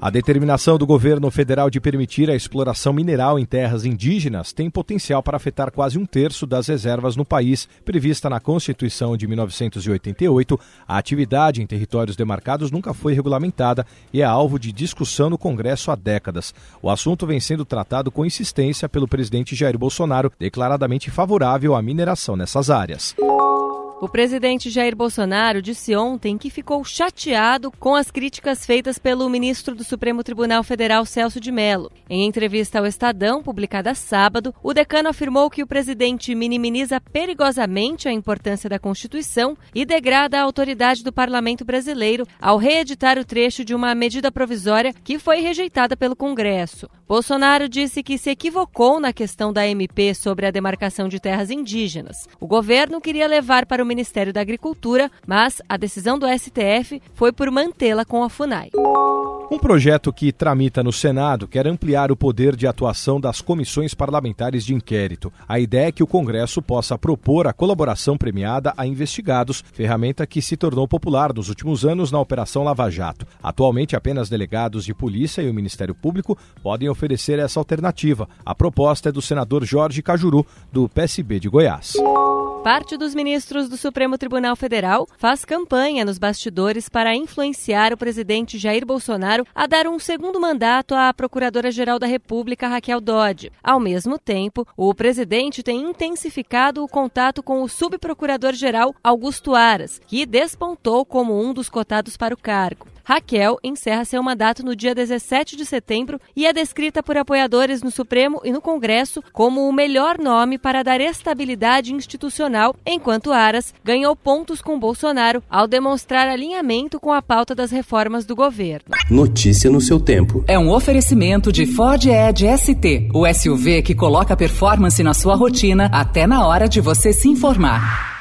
A determinação do governo federal de permitir a exploração mineral em terras indígenas tem potencial para afetar quase um terço das reservas no país. Prevista na Constituição de 1988, a atividade em territórios demarcados nunca foi regulamentada e é alvo de discussão no Congresso há décadas. O assunto vem sendo tratado com insistência pelo presidente Jair Bolsonaro, declaradamente favorável à mineração nessas áreas. O presidente Jair Bolsonaro disse ontem que ficou chateado com as críticas feitas pelo ministro do Supremo Tribunal Federal, Celso de Mello. Em entrevista ao Estadão, publicada sábado, o decano afirmou que o presidente minimiza perigosamente a importância da Constituição e degrada a autoridade do parlamento brasileiro ao reeditar o trecho de uma medida provisória que foi rejeitada pelo Congresso. Bolsonaro disse que se equivocou na questão da MP sobre a demarcação de terras indígenas. O governo queria levar para o Ministério da Agricultura, mas a decisão do STF foi por mantê-la com a FUNAI. Um projeto que tramita no Senado quer ampliar o poder de atuação das comissões parlamentares de inquérito. A ideia é que o Congresso possa propor a colaboração premiada a investigados, ferramenta que se tornou popular nos últimos anos na Operação Lava Jato. Atualmente, apenas delegados de polícia e o Ministério Público podem oferecer essa alternativa. A proposta é do senador Jorge Cajuru, do PSB de Goiás. Parte dos ministros do Supremo Tribunal Federal faz campanha nos bastidores para influenciar o presidente Jair Bolsonaro a dar um segundo mandato à Procuradora-Geral da República, Raquel Dodge. Ao mesmo tempo, o presidente tem intensificado o contato com o subprocurador-geral Augusto Aras, que despontou como um dos cotados para o cargo. Raquel encerra seu mandato no dia 17 de setembro e é descrita por apoiadores no Supremo e no Congresso como o melhor nome para dar estabilidade institucional, enquanto Aras ganhou pontos com Bolsonaro ao demonstrar alinhamento com a pauta das reformas do governo. Notícia no seu tempo. É um oferecimento de Ford Edge ST, o SUV que coloca performance na sua rotina até na hora de você se informar.